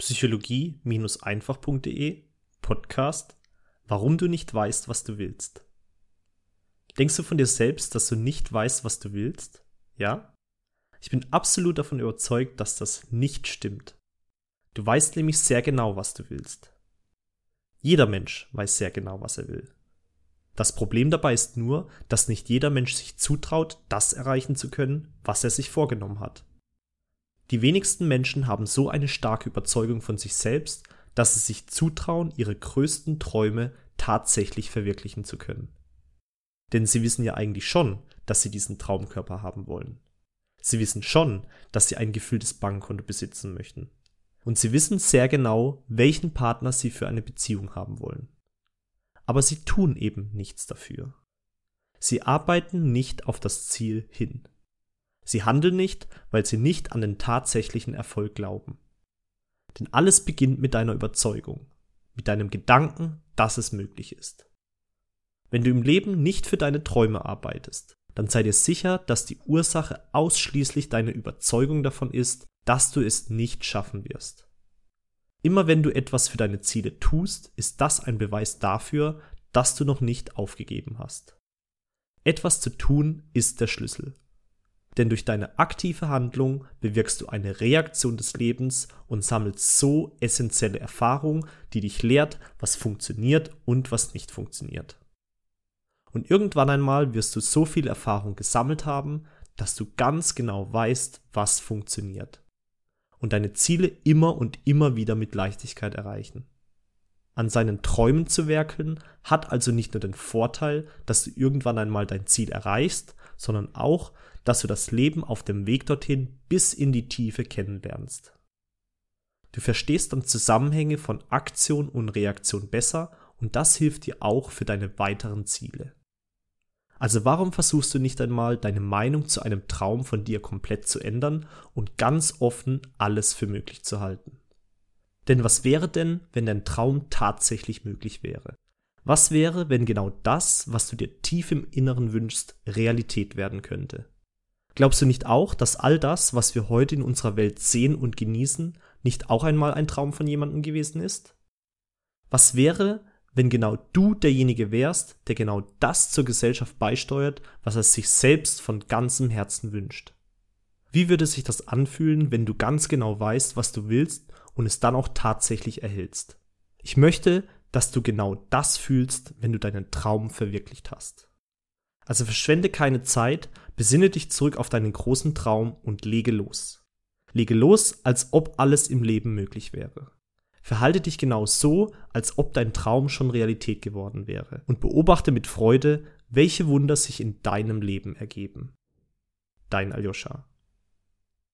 psychologie-einfach.de Podcast Warum du nicht weißt, was du willst. Denkst du von dir selbst, dass du nicht weißt, was du willst? Ja? Ich bin absolut davon überzeugt, dass das nicht stimmt. Du weißt nämlich sehr genau, was du willst. Jeder Mensch weiß sehr genau, was er will. Das Problem dabei ist nur, dass nicht jeder Mensch sich zutraut, das erreichen zu können, was er sich vorgenommen hat. Die wenigsten Menschen haben so eine starke Überzeugung von sich selbst, dass sie sich zutrauen, ihre größten Träume tatsächlich verwirklichen zu können. Denn sie wissen ja eigentlich schon, dass sie diesen Traumkörper haben wollen. Sie wissen schon, dass sie ein gefülltes Bankkonto besitzen möchten. Und sie wissen sehr genau, welchen Partner sie für eine Beziehung haben wollen. Aber sie tun eben nichts dafür. Sie arbeiten nicht auf das Ziel hin. Sie handeln nicht, weil sie nicht an den tatsächlichen Erfolg glauben. Denn alles beginnt mit deiner Überzeugung, mit deinem Gedanken, dass es möglich ist. Wenn du im Leben nicht für deine Träume arbeitest, dann sei dir sicher, dass die Ursache ausschließlich deine Überzeugung davon ist, dass du es nicht schaffen wirst. Immer wenn du etwas für deine Ziele tust, ist das ein Beweis dafür, dass du noch nicht aufgegeben hast. Etwas zu tun ist der Schlüssel. Denn durch deine aktive Handlung bewirkst du eine Reaktion des Lebens und sammelst so essentielle Erfahrung, die dich lehrt, was funktioniert und was nicht funktioniert. Und irgendwann einmal wirst du so viel Erfahrung gesammelt haben, dass du ganz genau weißt, was funktioniert. Und deine Ziele immer und immer wieder mit Leichtigkeit erreichen. An seinen Träumen zu werkeln hat also nicht nur den Vorteil, dass du irgendwann einmal dein Ziel erreichst, sondern auch, dass du das Leben auf dem Weg dorthin bis in die Tiefe kennenlernst. Du verstehst dann Zusammenhänge von Aktion und Reaktion besser und das hilft dir auch für deine weiteren Ziele. Also warum versuchst du nicht einmal deine Meinung zu einem Traum von dir komplett zu ändern und ganz offen alles für möglich zu halten? Denn was wäre denn, wenn dein Traum tatsächlich möglich wäre? Was wäre, wenn genau das, was du dir tief im Inneren wünschst, Realität werden könnte? Glaubst du nicht auch, dass all das, was wir heute in unserer Welt sehen und genießen, nicht auch einmal ein Traum von jemandem gewesen ist? Was wäre, wenn genau du derjenige wärst, der genau das zur Gesellschaft beisteuert, was er sich selbst von ganzem Herzen wünscht? Wie würde sich das anfühlen, wenn du ganz genau weißt, was du willst und es dann auch tatsächlich erhältst? Ich möchte, dass du genau das fühlst, wenn du deinen Traum verwirklicht hast. Also verschwende keine Zeit, besinne dich zurück auf deinen großen Traum und lege los. Lege los, als ob alles im Leben möglich wäre. Verhalte dich genau so, als ob dein Traum schon Realität geworden wäre und beobachte mit Freude, welche Wunder sich in deinem Leben ergeben. Dein Aljoscha.